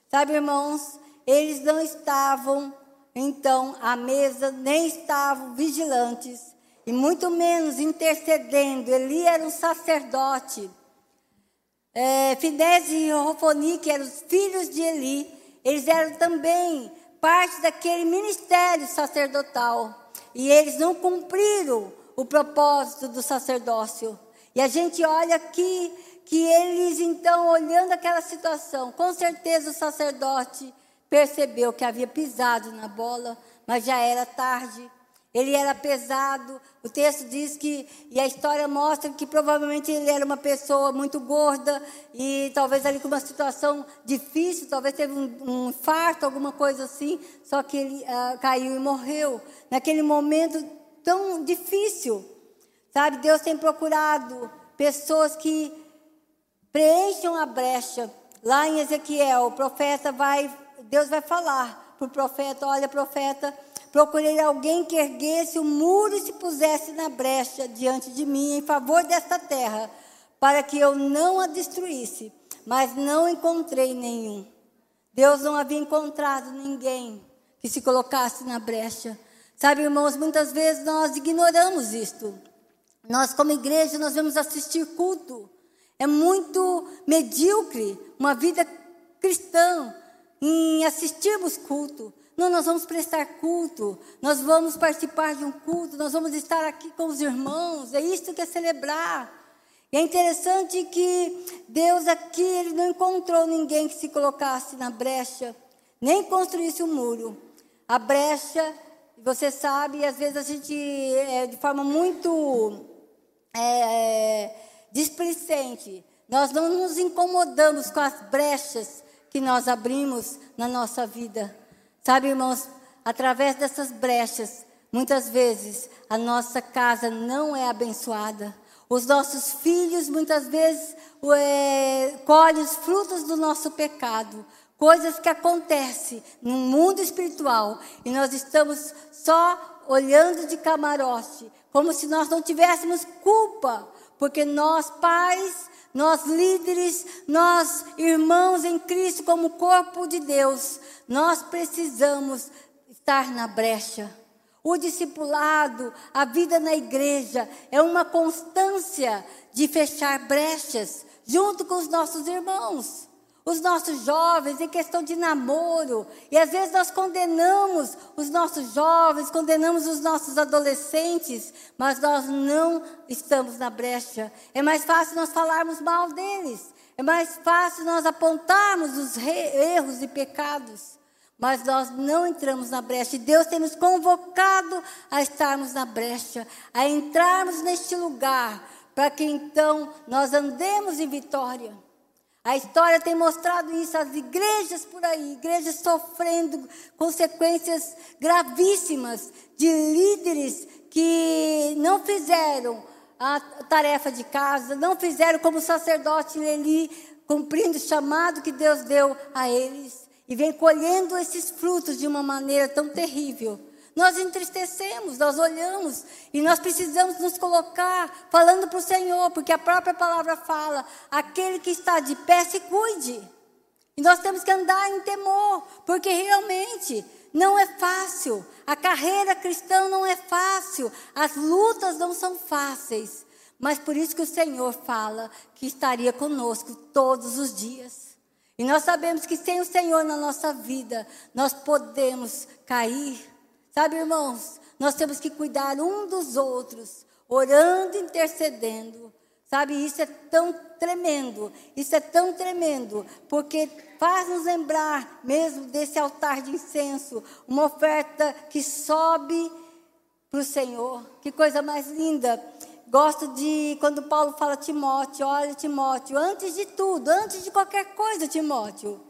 Sabe, irmãos, eles não estavam, então, à mesa, nem estavam vigilantes, e muito menos intercedendo. Eli era um sacerdote. É, Finés e Rofoni, que eram os filhos de Eli, eles eram também parte daquele ministério sacerdotal. E eles não cumpriram o propósito do sacerdócio. E a gente olha aqui que eles, então, olhando aquela situação, com certeza o sacerdote percebeu que havia pisado na bola, mas já era tarde. Ele era pesado. O texto diz que, e a história mostra que provavelmente ele era uma pessoa muito gorda e talvez ali com uma situação difícil, talvez teve um, um infarto, alguma coisa assim, só que ele uh, caiu e morreu. Naquele momento tão difícil, sabe? Deus tem procurado pessoas que preencham a brecha. Lá em Ezequiel, o profeta vai, Deus vai falar para o profeta: olha, profeta Procurei alguém que erguesse o muro e se pusesse na brecha diante de mim em favor desta terra, para que eu não a destruísse, mas não encontrei nenhum. Deus não havia encontrado ninguém que se colocasse na brecha. Sabe, irmãos, muitas vezes nós ignoramos isto. Nós, como igreja, nós vamos assistir culto. É muito medíocre uma vida cristã em assistirmos culto. Não, nós vamos prestar culto, nós vamos participar de um culto, nós vamos estar aqui com os irmãos, é isso que é celebrar. E é interessante que Deus aqui, Ele não encontrou ninguém que se colocasse na brecha, nem construísse um muro. A brecha, você sabe, às vezes a gente, é, de forma muito é, displicente, nós não nos incomodamos com as brechas que nós abrimos na nossa vida. Sabe, irmãos, através dessas brechas, muitas vezes a nossa casa não é abençoada. Os nossos filhos muitas vezes é, colhem os frutos do nosso pecado. Coisas que acontecem no mundo espiritual e nós estamos só olhando de camarote, como se nós não tivéssemos culpa, porque nós, pais, nós líderes, nós irmãos em Cristo, como corpo de Deus, nós precisamos estar na brecha. O discipulado, a vida na igreja, é uma constância de fechar brechas junto com os nossos irmãos os nossos jovens em questão de namoro. E às vezes nós condenamos os nossos jovens, condenamos os nossos adolescentes, mas nós não estamos na brecha. É mais fácil nós falarmos mal deles. É mais fácil nós apontarmos os erros e pecados. Mas nós não entramos na brecha. E Deus tem nos convocado a estarmos na brecha, a entrarmos neste lugar, para que então nós andemos em vitória. A história tem mostrado isso, as igrejas por aí, igrejas sofrendo consequências gravíssimas de líderes que não fizeram a tarefa de casa, não fizeram como sacerdote Eli, cumprindo o chamado que Deus deu a eles, e vem colhendo esses frutos de uma maneira tão terrível. Nós entristecemos, nós olhamos e nós precisamos nos colocar falando para o Senhor, porque a própria palavra fala: aquele que está de pé se cuide. E nós temos que andar em temor, porque realmente não é fácil. A carreira cristã não é fácil. As lutas não são fáceis. Mas por isso que o Senhor fala que estaria conosco todos os dias. E nós sabemos que sem o Senhor na nossa vida, nós podemos cair, Sabe, irmãos, nós temos que cuidar um dos outros, orando, intercedendo. Sabe, isso é tão tremendo, isso é tão tremendo, porque faz nos lembrar mesmo desse altar de incenso, uma oferta que sobe para o Senhor. Que coisa mais linda. Gosto de quando Paulo fala Timóteo, olha Timóteo, antes de tudo, antes de qualquer coisa, Timóteo,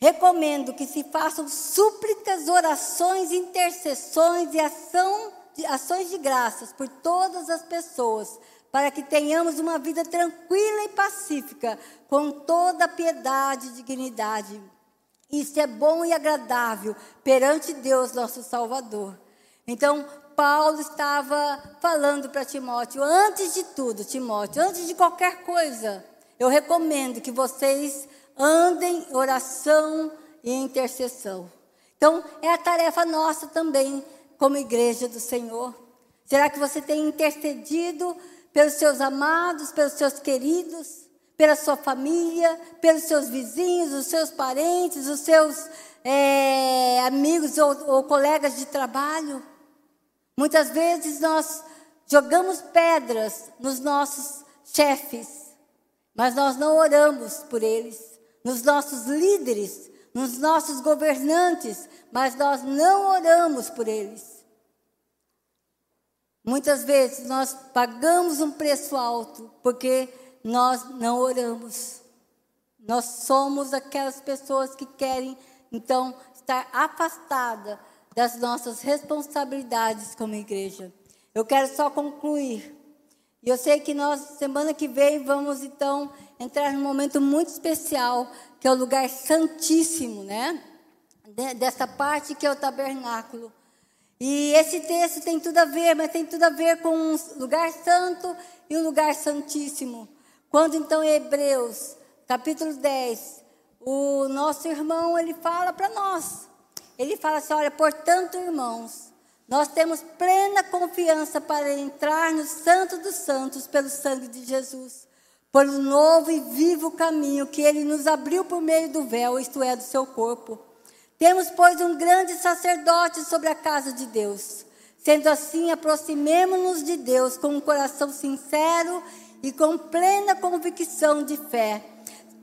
Recomendo que se façam súplicas, orações, intercessões e ação, ações de graças por todas as pessoas, para que tenhamos uma vida tranquila e pacífica, com toda piedade e dignidade. Isso é bom e agradável perante Deus, nosso Salvador. Então, Paulo estava falando para Timóteo, antes de tudo, Timóteo, antes de qualquer coisa, eu recomendo que vocês andem em oração e intercessão. Então, é a tarefa nossa também, como igreja do Senhor. Será que você tem intercedido pelos seus amados, pelos seus queridos, pela sua família, pelos seus vizinhos, os seus parentes, os seus é, amigos ou, ou colegas de trabalho? Muitas vezes nós jogamos pedras nos nossos chefes, mas nós não oramos por eles nos nossos líderes, nos nossos governantes, mas nós não oramos por eles. Muitas vezes nós pagamos um preço alto porque nós não oramos. Nós somos aquelas pessoas que querem, então, estar afastada das nossas responsabilidades como igreja. Eu quero só concluir. Eu sei que nós, semana que vem, vamos então entrar num momento muito especial, que é o lugar santíssimo, né? Dessa parte que é o tabernáculo. E esse texto tem tudo a ver, mas tem tudo a ver com o lugar santo e o lugar santíssimo. Quando então em Hebreus, capítulo 10, o nosso irmão, ele fala para nós. Ele fala assim: olha, portanto, irmãos, nós temos plena confiança para entrar no Santo dos Santos pelo sangue de Jesus, por um novo e vivo caminho que ele nos abriu por meio do véu, isto é, do seu corpo. Temos, pois, um grande sacerdote sobre a casa de Deus. Sendo assim, aproximemo-nos de Deus com um coração sincero e com plena convicção de fé,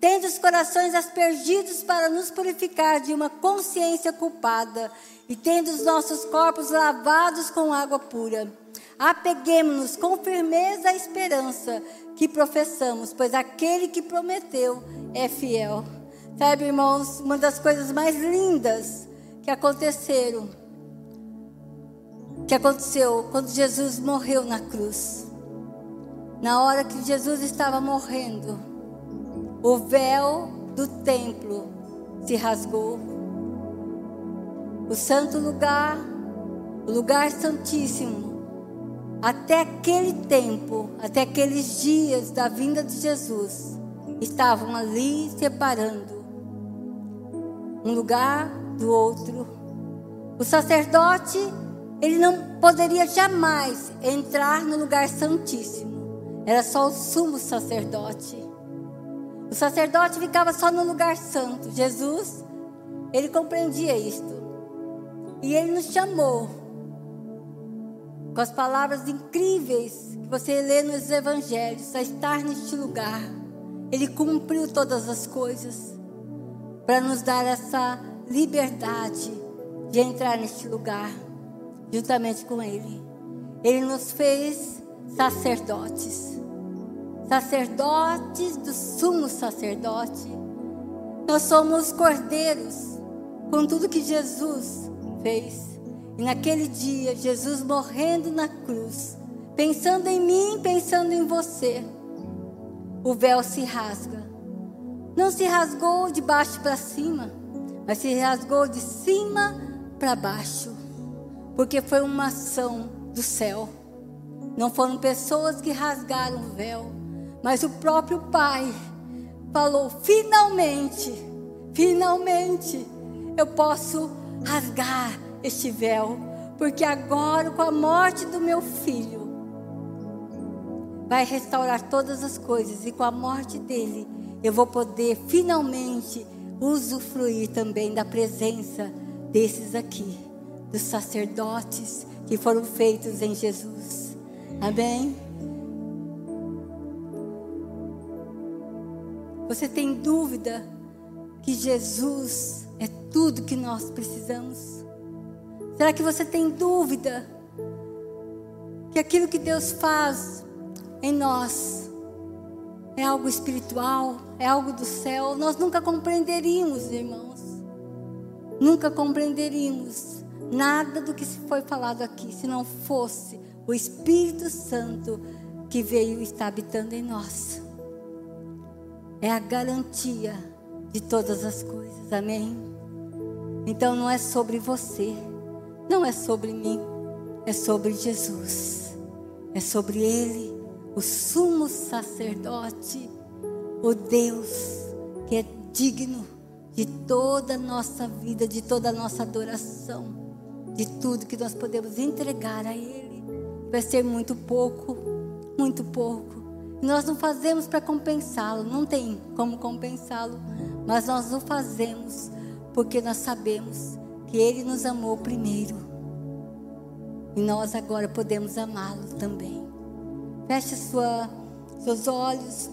tendo os corações aspergidos para nos purificar de uma consciência culpada e tendo os nossos corpos lavados com água pura. Apeguemos-nos com firmeza à esperança que professamos, pois aquele que prometeu é fiel. Sabe, irmãos, uma das coisas mais lindas que aconteceram, que aconteceu quando Jesus morreu na cruz. Na hora que Jesus estava morrendo, o véu do templo se rasgou o santo lugar, o lugar santíssimo, até aquele tempo, até aqueles dias da vinda de Jesus, estavam ali separando um lugar do outro. O sacerdote, ele não poderia jamais entrar no lugar santíssimo. Era só o sumo sacerdote. O sacerdote ficava só no lugar santo. Jesus, ele compreendia isto. E Ele nos chamou com as palavras incríveis que você lê nos Evangelhos a estar neste lugar. Ele cumpriu todas as coisas para nos dar essa liberdade de entrar neste lugar juntamente com Ele. Ele nos fez sacerdotes, sacerdotes do sumo sacerdote. Nós somos cordeiros com tudo que Jesus fez. E naquele dia, Jesus morrendo na cruz, pensando em mim, pensando em você, o véu se rasga. Não se rasgou de baixo para cima, mas se rasgou de cima para baixo, porque foi uma ação do céu. Não foram pessoas que rasgaram o véu, mas o próprio Pai falou: finalmente, finalmente eu posso rasgar este véu, porque agora, com a morte do meu filho, vai restaurar todas as coisas, e com a morte dele, eu vou poder finalmente usufruir também da presença desses aqui, dos sacerdotes que foram feitos em Jesus. Amém? Você tem dúvida que Jesus é tudo que nós precisamos? Será que você tem dúvida que aquilo que Deus faz em nós é algo espiritual, é algo do céu? Nós nunca compreenderíamos, irmãos. Nunca compreenderíamos nada do que foi falado aqui se não fosse o Espírito Santo que veio e está habitando em nós. É a garantia de todas as coisas, amém? Então não é sobre você, não é sobre mim, é sobre Jesus, é sobre Ele, o sumo sacerdote, o Deus que é digno de toda a nossa vida, de toda a nossa adoração, de tudo que nós podemos entregar a Ele. Vai ser muito pouco, muito pouco. Nós não fazemos para compensá-lo, não tem como compensá-lo, mas nós o fazemos porque nós sabemos que Ele nos amou primeiro. E nós agora podemos amá-lo também. Feche sua, seus olhos.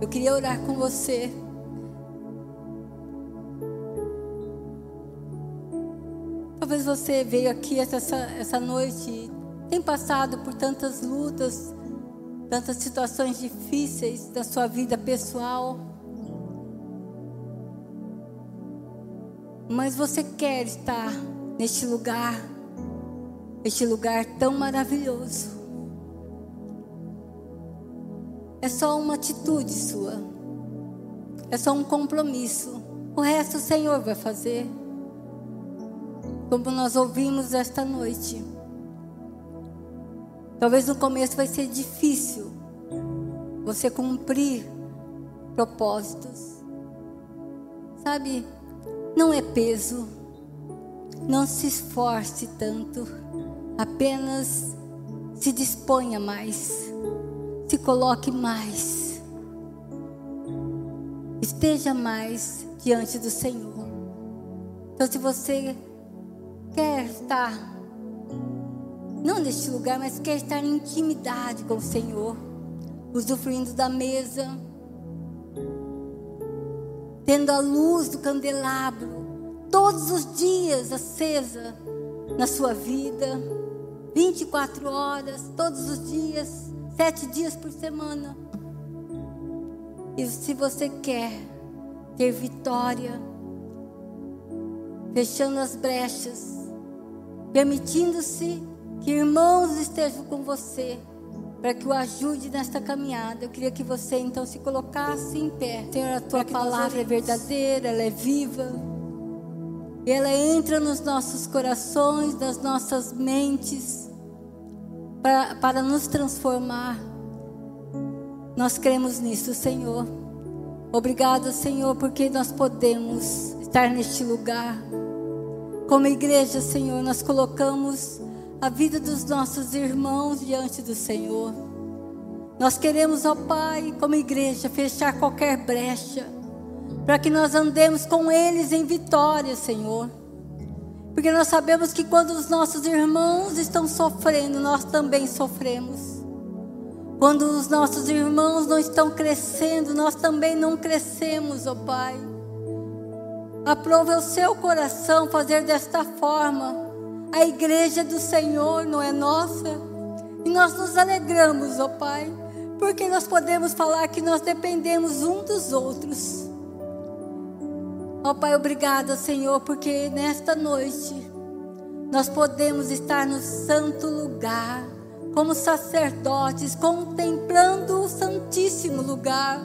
Eu queria orar com você. Talvez você veio aqui essa, essa noite, tem passado por tantas lutas, tantas situações difíceis da sua vida pessoal. Mas você quer estar neste lugar, este lugar tão maravilhoso. É só uma atitude sua. É só um compromisso. O resto o Senhor vai fazer. Como nós ouvimos esta noite. Talvez no começo vai ser difícil você cumprir propósitos. Sabe, não é peso. Não se esforce tanto. Apenas se disponha mais. Se coloque mais. Esteja mais diante do Senhor. Então, se você quer estar, não neste lugar, mas quer estar em intimidade com o Senhor, usufruindo da mesa, tendo a luz do candelabro todos os dias acesa na sua vida, 24 horas, todos os dias, sete dias por semana. E se você quer ter vitória, fechando as brechas, permitindo-se que irmãos estejam com você, para que o ajude nesta caminhada. Eu queria que você então se colocasse em pé. Senhor, a tua palavra é verdadeira, ela é viva. E ela entra nos nossos corações, nas nossas mentes, para, para nos transformar. Nós cremos nisso, Senhor. Obrigada, Senhor, porque nós podemos estar neste lugar. Como igreja, Senhor, nós colocamos a vida dos nossos irmãos diante do Senhor. Nós queremos, ó Pai, como igreja, fechar qualquer brecha, para que nós andemos com eles em vitória, Senhor. Porque nós sabemos que quando os nossos irmãos estão sofrendo, nós também sofremos. Quando os nossos irmãos não estão crescendo, nós também não crescemos, ó Pai. Aprove o seu coração fazer desta forma a igreja do Senhor não é nossa. E nós nos alegramos, ó Pai, porque nós podemos falar que nós dependemos um dos outros. Ó Pai, obrigada, Senhor, porque nesta noite nós podemos estar no santo lugar, como sacerdotes, contemplando o santíssimo lugar,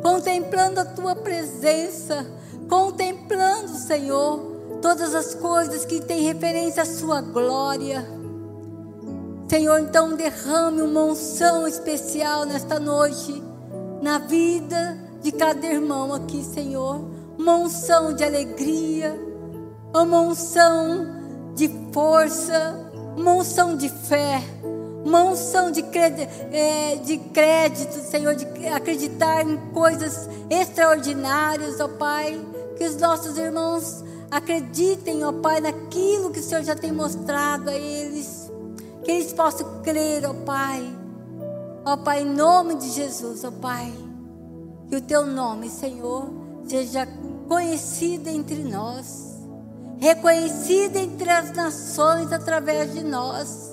contemplando a tua presença, contemplando, Senhor, todas as coisas que têm referência à sua glória. Senhor, então derrame uma unção especial nesta noite na vida de cada irmão aqui, Senhor. Uma unção de alegria, uma unção de força, uma unção de fé, uma unção de é, de crédito, Senhor, de acreditar em coisas extraordinárias, ó Pai. Que os nossos irmãos acreditem, ó Pai, naquilo que o Senhor já tem mostrado a eles. Que eles possam crer, ó Pai. Ó Pai, em nome de Jesus, ó Pai. Que o teu nome, Senhor, seja conhecido entre nós, reconhecido entre as nações através de nós.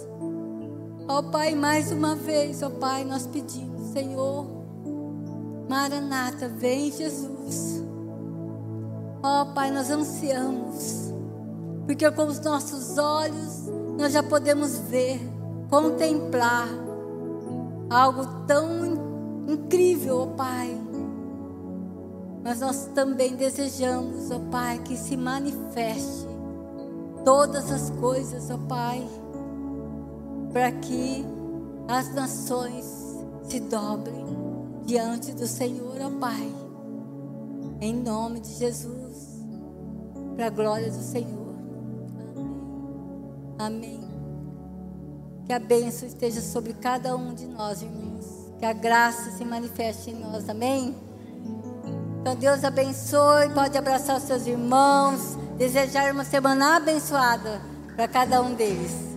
Ó Pai, mais uma vez, ó Pai, nós pedimos, Senhor, Maranata, vem Jesus. Ó oh, Pai, nós ansiamos, porque com os nossos olhos nós já podemos ver, contemplar algo tão incrível, ó oh, Pai. Mas nós também desejamos, ó oh, Pai, que se manifeste todas as coisas, ó Pai, para que as nações se dobrem diante do Senhor, ó Pai. Em nome de Jesus para a glória do Senhor. Amém. Amém. Que a bênção esteja sobre cada um de nós, irmãos. Que a graça se manifeste em nós. Amém. Então Deus abençoe. Pode abraçar os seus irmãos. Desejar uma semana abençoada para cada um deles.